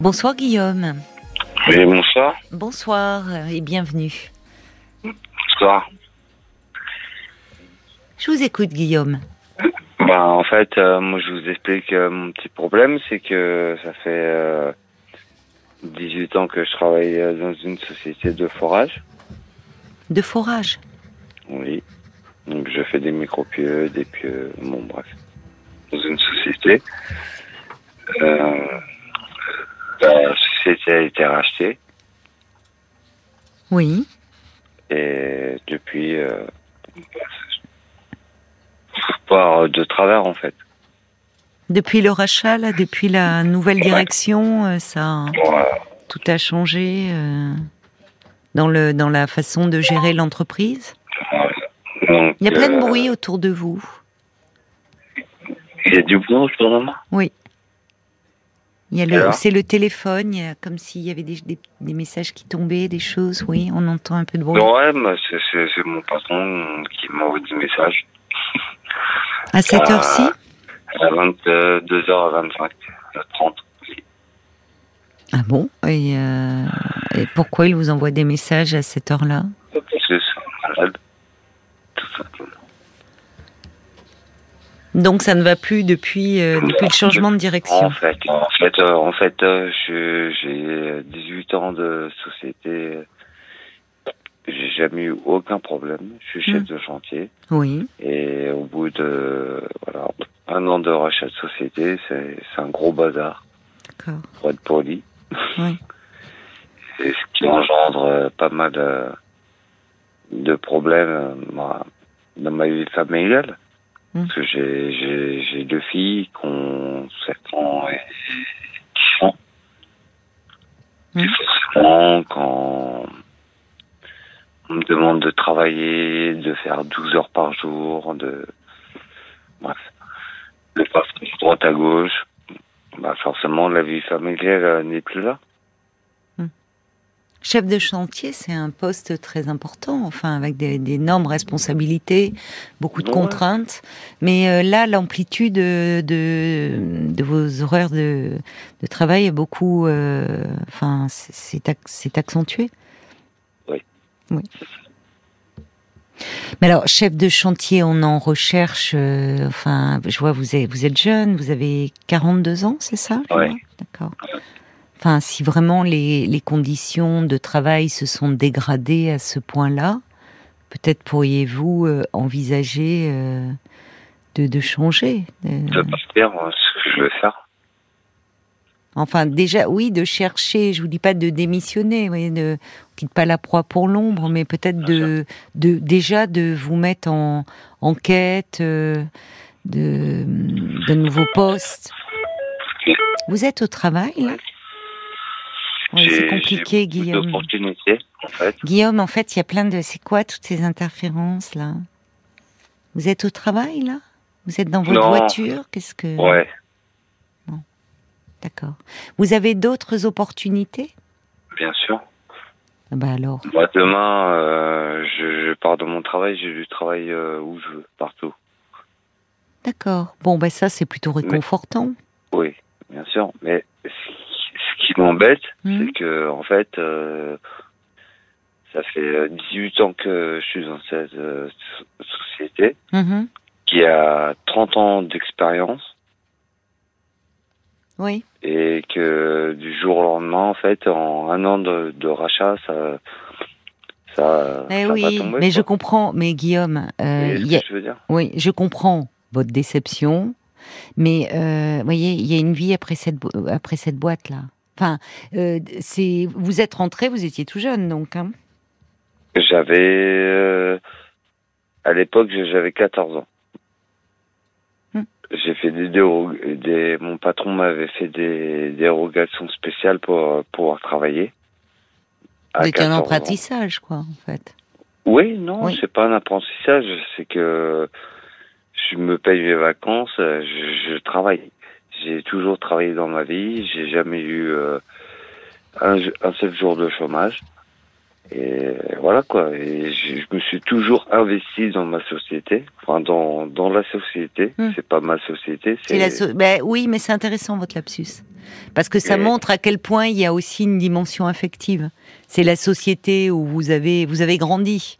Bonsoir Guillaume. Oui, bonsoir. Bonsoir et bienvenue. Bonsoir. Je vous écoute Guillaume. Bah, en fait, euh, moi je vous explique euh, mon petit problème, c'est que ça fait euh, 18 ans que je travaille euh, dans une société de forage. De forage. Oui. Donc je fais des micro-pieux, des pieux, bon bref. Dans une société. Euh, a été rachetée Oui. et depuis, euh, par de travers en fait. Depuis le rachat, là, depuis la nouvelle direction, euh, ça, tout a changé euh, dans le dans la façon de gérer l'entreprise? Il y a plein de bruit autour de vous. Il y a du bruit autour de moi Oui. Il y a Et le, alors c'est le téléphone, il y a comme s'il y avait des, des, des messages qui tombaient, des choses. Oui, on entend un peu de bruit. Ouais, c'est mon patron qui m'envoie des messages. À cette Euh, heure-ci. À 22h25, 30. Ah bon? Et, euh, et pourquoi il vous envoie des messages à cette heure-là Parce que c'est malade. Tout simplement. Donc ça ne va plus depuis, euh, depuis le changement de direction. En fait, en fait, euh, en fait, euh, j'ai 18 ans de société. J'ai jamais eu aucun problème. Je suis chef Mm. de chantier. Oui. Et au bout de voilà, un an de rachat de société, c'est, un gros bazar, D'accord. pour être poli. Oui. Et ce qui engendre euh, pas mal euh, de problèmes euh, dans ma vie familiale. Mm. Parce que j'ai, j'ai, j'ai deux filles qui ont 7 ans et 10 ans. Et forcément, quand on me demande de travailler, de faire 12 heures par jour, de... Bref. De passer de droite à gauche, bah forcément, la vie familiale euh, n'est plus là. Chef de chantier, c'est un poste très important, enfin avec des- d'énormes responsabilités, beaucoup de Ouais. contraintes. Mais euh, là, l'amplitude de, vos horaires de, de travail est beaucoup, euh, enfin, c'est- c'est ac- c'est accentué. Oui. Oui. Mais alors, chef de chantier, on en recherche. euh, enfin, je vois vous êtes vous êtes jeune, vous avez 42 ans, c'est ça vois? D'accord. Enfin, si vraiment les, les conditions de travail se sont dégradées à ce point-là, peut-être pourriez-vous euh, envisager euh, de, de changer. de- De partir, euh, ce que je veux faire. Enfin, déjà, oui, de chercher. Je vous dis pas de démissionner, vous voyez, de on quitte pas la proie pour l'ombre, mais peut-être de, de déjà de vous mettre en, en quête euh, de de nouveaux postes. Vous êtes au travail là? Oui, c'est compliqué, Guillaume. en fait. Guillaume, en fait, il y a plein de. C'est quoi toutes ces interférences là? Vous êtes au travail là? Vous êtes dans votre Non. voiture? Qu'est-ce que Ouais. D'accord. Vous avez d'autres opportunités? Bien sûr. Ah Bah alors. Moi, demain, euh, je, je pars de mon travail, j'ai du travail euh, où je veux, partout. D'accord. Bon, bah ça, c'est plutôt réconfortant. Oui, bien sûr. Mais ce qui- ce qui m'embête, Mhm. c'est que, en fait, euh, ça fait euh, 18 ans que je suis dans cette euh, so- société Mhm. qui a 30 ans d'expérience Oui. et que du jour au lendemain, en fait, en un an de, de rachat, ça, ça, Eh ça va oui, tomber. mais je comprends. Mais Guillaume, euh, y a- je veux dire? Oui, je comprends votre déception. Mais euh, vous voyez, il y a une vie après cette après cette boîte là. Enfin, euh, c'est vous êtes rentré, vous étiez tout jeune donc. Hein J'avais, euh, à l'époque, j'avais 14 ans. Hmm. J'ai fait des, déro- des, mon patron m'avait fait des dérogations spéciales pour euh, pouvoir travailler. étiez un 14 ans. apprentissage quoi en fait. Oui, non, Oui. c'est pas un apprentissage, c'est que je me paye mes vacances, je, je travaille. J'ai toujours travaillé dans ma vie, j'ai jamais eu euh, un, un seul jour de chômage. Et voilà quoi. Et je, je me suis toujours investi dans ma société, enfin dans dans la société. Hmm. C'est pas ma société. C'est la so- ben oui, mais c'est intéressant votre lapsus. Parce que ça Et- montre à quel point il y a aussi une dimension affective. C'est la société où vous avez, vous avez grandi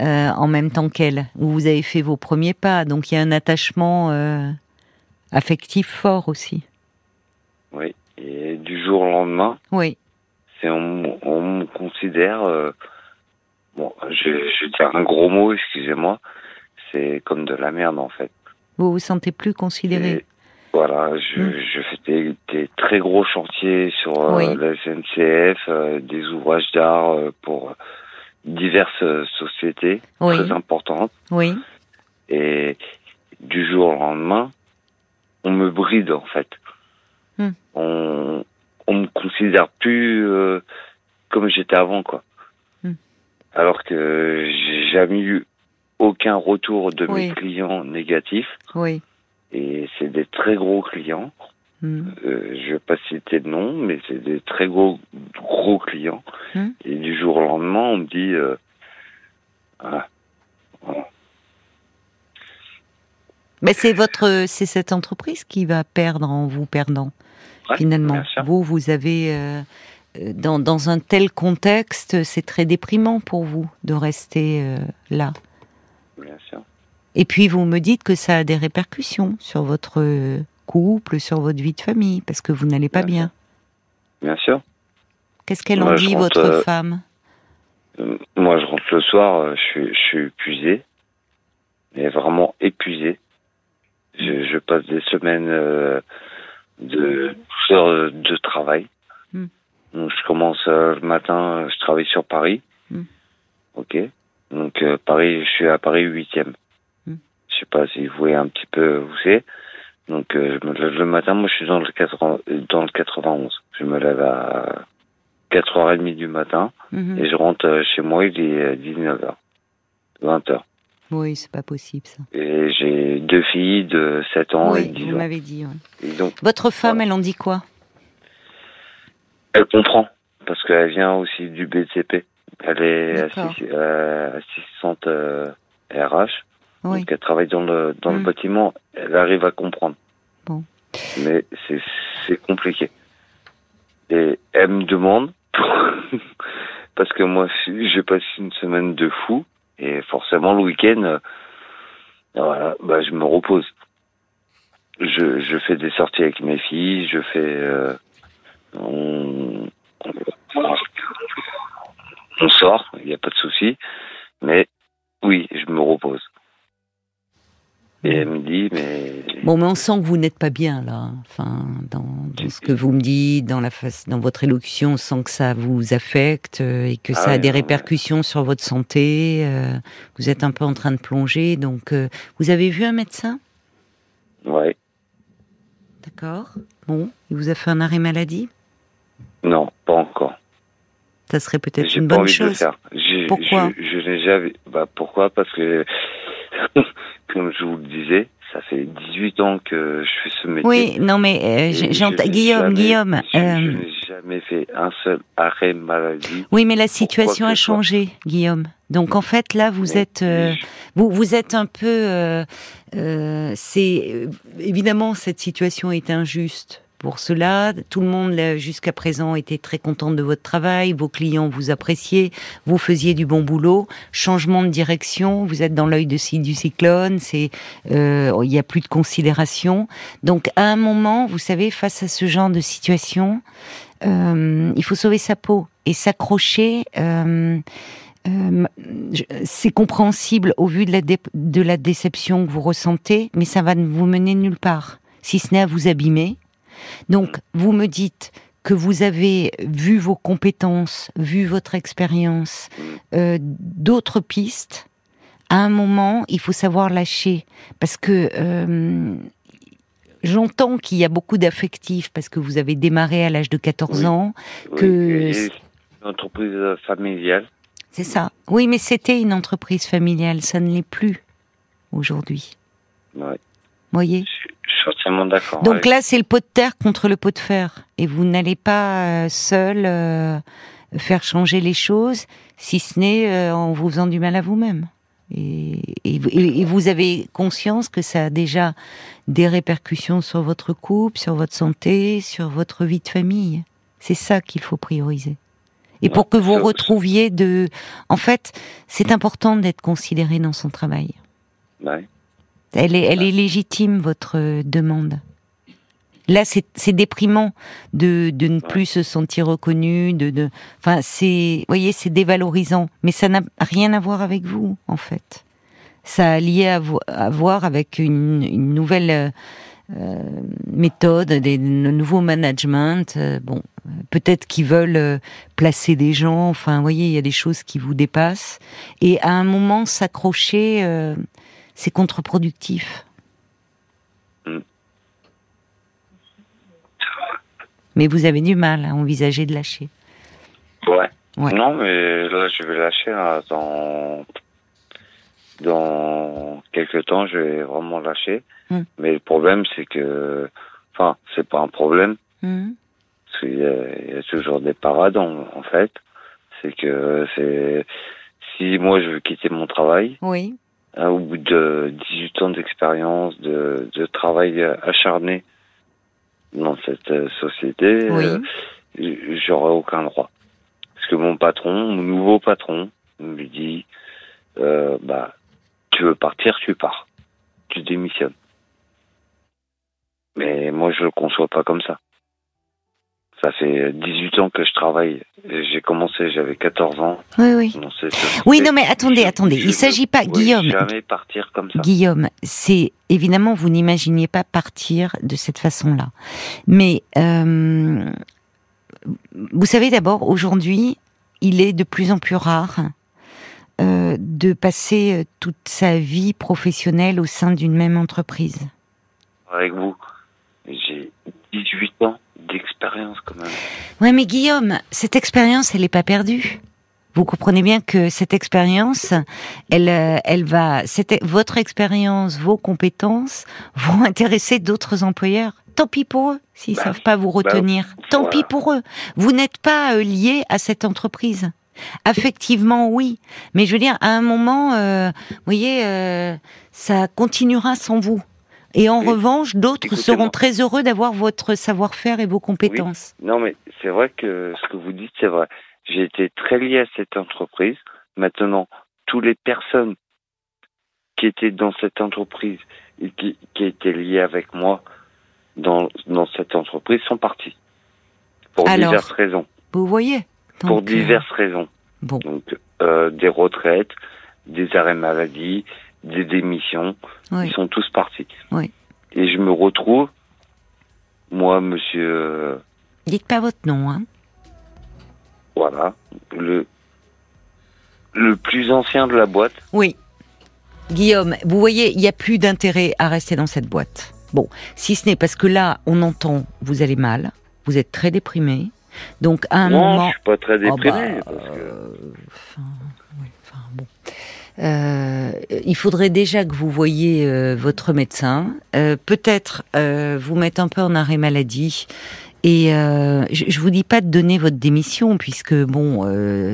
euh, en même temps qu'elle, où vous avez fait vos premiers pas. Donc il y a un attachement euh, affectif fort aussi. Oui. Et du jour au lendemain, Oui, c'est on, on me considère euh, bon je, je vais dire un gros mot excusez-moi c'est comme de la merde en fait vous vous sentez plus considéré. Et voilà je, Mm. je fais des, des très gros chantiers sur euh, Oui. la SNCF euh, des ouvrages d'art pour diverses sociétés Oui. très importantes Oui, et du jour au lendemain on me bride en fait Mm. on on me considère plus euh, comme j'étais avant quoi Mm. alors que j'ai jamais eu aucun retour de Oui. mes clients négatifs oui. et c'est des très gros clients Hmm. euh, je vais pas citer de nom mais c'est des très gros gros clients et du jour au lendemain on me dit euh, ah, Mais c'est votre, c'est cette entreprise qui va perdre en vous perdant. ouais, finalement. Vous, vous avez euh, euh, dans, dans un tel contexte, c'est très déprimant pour vous de rester euh, là. bien sûr Et puis vous me dites que ça a des répercussions sur votre couple, sur votre vie de famille, parce que vous n'allez pas Bien bien. bien sûr Qu'est-ce qu'elle en dit, rentre, votre euh, femme? Moi, je rentre le soir, je suis, je suis épuisé, mais vraiment épuisé. Je, je passe des semaines euh, de heures de travail. Hmm. Donc, je commence euh, le matin, je travaille sur Paris. Hmm. Ok. Donc, euh, Paris, je suis à Paris 8e. Hmm. Je sais pas si vous voyez un petit peu où c'est. Donc, euh, je me lève le matin, moi, je suis dans le, 80, euh, dans le 91. Je me lève à 4h30 du matin. Et je rentre euh, chez moi, il est 19h, 20h. Oui, c'est pas possible ça. Et j'ai deux filles de 7 ans et oui, 10 vous ans. m'avez dit. ouais. Et donc, Votre femme, Voilà. elle en dit quoi elle comprend, parce qu'elle vient aussi du BTP. Elle est euh, assistante euh, RH, Oui. donc elle travaille dans le, dans le Mm. bâtiment. Elle arrive à comprendre. Bon. Mais c'est c'est compliqué. Et elle me demande, parce que moi, j'ai passé une semaine de fou, et forcément, le week-end, euh, voilà, bah, je me repose. Je, je fais des sorties avec mes filles, je fais... euh, on, on sort, il n'y a pas de souci, mais oui, je me repose. Et elle me dit, mais... Bon, mais on sent que vous n'êtes pas bien là. Enfin, dans, dans ce que vous me dites, dans la face, dans votre élocution, on sent que ça vous affecte euh, et que Ah ça a oui, des non, mais- répercussions sur votre santé. euh, vous êtes un peu en train de plonger. Donc, euh, vous avez vu un médecin, Ouais, d'accord Bon, il vous a fait un arrêt maladie? non, pas encore. Ça serait peut-être une pas bonne envie de le chose. faire. J'ai- Pourquoi? Je, je n'ai jamais. Bah pourquoi? Parce que, comme je vous le disais, ça fait 18 ans que je fais ce métier. Oui, non, mais euh, je j'entends- Guillaume, jamais- Guillaume. Je, je euh, n'ai jamais fait un seul arrêt maladie. oui, mais la situation a ce soit. changé, Guillaume. Donc en fait, là, vous Mais- êtes. euh, je- Vous, vous êtes un peu. euh, euh, c'est euh, évidemment cette situation est injuste. Pour cela, tout le monde jusqu'à présent était très content de votre travail, vos clients vous appréciaient, vous faisiez du bon boulot. Changement de direction, vous êtes dans l'œil du cyclone, c'est euh, il y a plus de considération. Donc à un moment, vous savez, face à ce genre de situation, euh, il faut sauver sa peau et s'accrocher. euh, c'est compréhensible au vu de la, de la déception que vous ressentez, mais ça va vous mener nulle part, si ce n'est à vous abîmer. Donc, vous me dites que vous avez vu vos compétences, vu votre expérience, euh, d'autres pistes. À un moment, il faut savoir lâcher, parce que euh, j'entends qu'il y a beaucoup d'affectifs, parce que vous avez démarré à l'âge de 14 Oui. ans. oui, que une entreprise euh, familiale. C'est ça. Oui, mais c'était une entreprise familiale, ça ne l'est plus aujourd'hui. Ouais, Voyez? je, d'accord. Donc avec- là, c'est le pot de terre contre le pot de fer, et vous n'allez pas euh, seul euh, faire changer les choses, si ce n'est euh, en vous faisant du mal à vous-même. Et, et, vous avez conscience que ça a déjà des répercussions sur votre couple, sur votre santé, sur votre vie de famille. C'est ça qu'il faut prioriser. Et pour que vous retrouviez de... En fait, c'est important d'être considéré dans son travail. Elle est, elle est légitime, votre demande. Là, c'est déprimant de, de ne plus se sentir reconnu. De, de, enfin, c'est, voyez, c'est dévalorisant. Mais ça n'a rien à voir avec vous, en fait. Ça a lié à, à voir avec une, une nouvelle euh, méthode, des nouveaux management. Euh, bon, peut-être qu'ils veulent euh, placer des gens. Enfin, vous voyez, il y a des choses qui vous dépassent. Et à un moment, s'accrocher, euh, c'est contre-productif. Mm. Mais vous avez du mal à envisager de lâcher. Ouais. Non, mais là, je vais lâcher dans dans quelques temps. Je vais vraiment lâcher. Hmm. Mais le problème, c'est que, enfin, c'est pas un problème. Hmm. Parce qu'il y, a toujours des parades en, fait. C'est que c'est si moi je veux quitter mon travail. Oui. Hein, au bout de 18 ans d'expérience, de, de travail acharné dans cette euh, société, oui. euh, j'aurai aucun droit. Parce que mon patron, mon nouveau patron, me dit, euh, bah, tu veux partir, tu pars. Tu démissionnes. Mais moi, je le conçois pas comme ça. Ça fait 18 ans que je travaille. J'ai commencé, j'avais 14 ans. Oui, oui. Oui, non, mais attendez, attendez. Il s'agit pas, Guillaume. Jamais partir comme ça. Guillaume, c'est évidemment, vous n'imaginiez pas partir de cette façon-là. Mais euh, vous savez d'abord, aujourd'hui, il est de plus en plus rare euh, de passer euh, toute sa vie professionnelle au sein d'une même entreprise. Avec vous, j'ai 18 ans d'expérience quand même. Ouais, mais Guillaume, cette expérience, elle n'est pas perdue. Vous comprenez bien que cette expérience, elle, euh, elle va, votre expérience, vos compétences vont intéresser d'autres employeurs. Tant pis pour eux s'ils ne bah savent pas vous bah retenir. Tant pis pour eux. Vous n'êtes pas euh, lié à cette entreprise. Affectivement, oui, mais je veux dire, à un moment, euh, vous voyez, ça continuera sans vous. Et en revanche, d'autres seront très heureux d'avoir votre savoir-faire et vos compétences. Non, mais c'est vrai que ce que vous dites, c'est vrai. J'ai été très lié à cette entreprise. Maintenant, toutes les personnes qui étaient dans cette entreprise et qui, qui étaient liées avec moi dans, dans cette entreprise sont parties. Pour diverses raisons. Vous voyez Pour euh, diverses raisons. Bon. Donc, euh, des retraites, des arrêts maladie, des démissions. Ils sont tous partis. Oui. Et je me retrouve, moi, monsieur. Euh, Dites pas votre nom, hein. Voilà. Le, le plus ancien de la boîte. Oui. Guillaume, vous voyez, il n'y a plus d'intérêt à rester dans cette boîte. Bon, si ce n'est parce que là, on entend, vous allez mal, vous êtes très déprimé. Donc, à un moment. Non, je suis pas très déprimé. Oh, bah, parce que... Euh, euh, il faudrait déjà que vous voyiez euh, votre médecin, euh, peut-être vous mettre un peu en arrêt maladie. Et je, je vous dis pas de donner votre démission, puisque bon,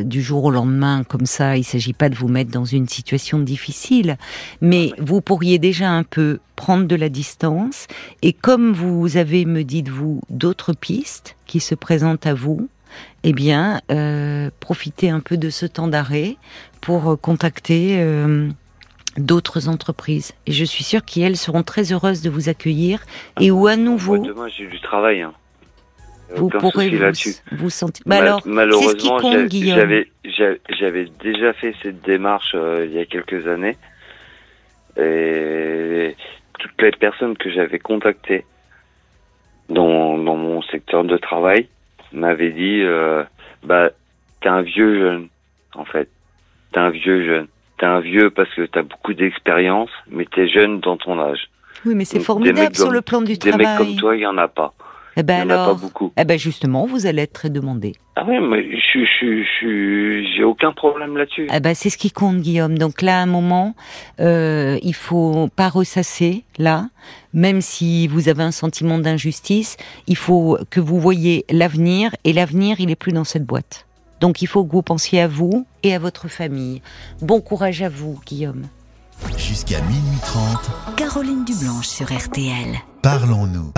du jour au lendemain, comme ça, il s'agit pas de vous mettre dans une situation difficile, mais vous pourriez déjà un peu prendre de la distance. Et comme vous avez, me dites-vous, d'autres pistes qui se présentent à vous, eh bien, euh, profitez un peu de ce temps d'arrêt pour euh, contacter euh, d'autres entreprises. Et je suis sûre qu'elles seront très heureuses de vous accueillir et où à nouveau. demain, j'ai du travail. Hein. Vous pourrez vous, vous sentir. Bah alors, malheureusement, j'avais déjà fait cette démarche il y a quelques années et toutes les personnes que j'avais contactées dans, dans mon secteur de travail m'avait dit euh, bah t'es un vieux jeune en fait t'es un vieux jeune t'es un vieux parce que t'as beaucoup d'expérience mais t'es jeune dans ton âge oui mais c'est formidable sur le plan du travail des mecs comme toi il y en a pas eh ben il y alors, en a pas beaucoup. Eh ben justement, vous allez être très demandé. Ah oui, mais je, je, je, j'ai aucun problème là-dessus. Eh ben c'est ce qui compte, Guillaume. Donc là, à un moment, euh, il faut pas ressasser là, même si vous avez un sentiment d'injustice, il faut que vous voyez l'avenir et l'avenir, il est plus dans cette boîte. Donc il faut que vous pensiez à vous et à votre famille. Bon courage à vous, Guillaume. Jusqu'à minuit 30, Caroline Dublanche sur RTL. parlons-nous.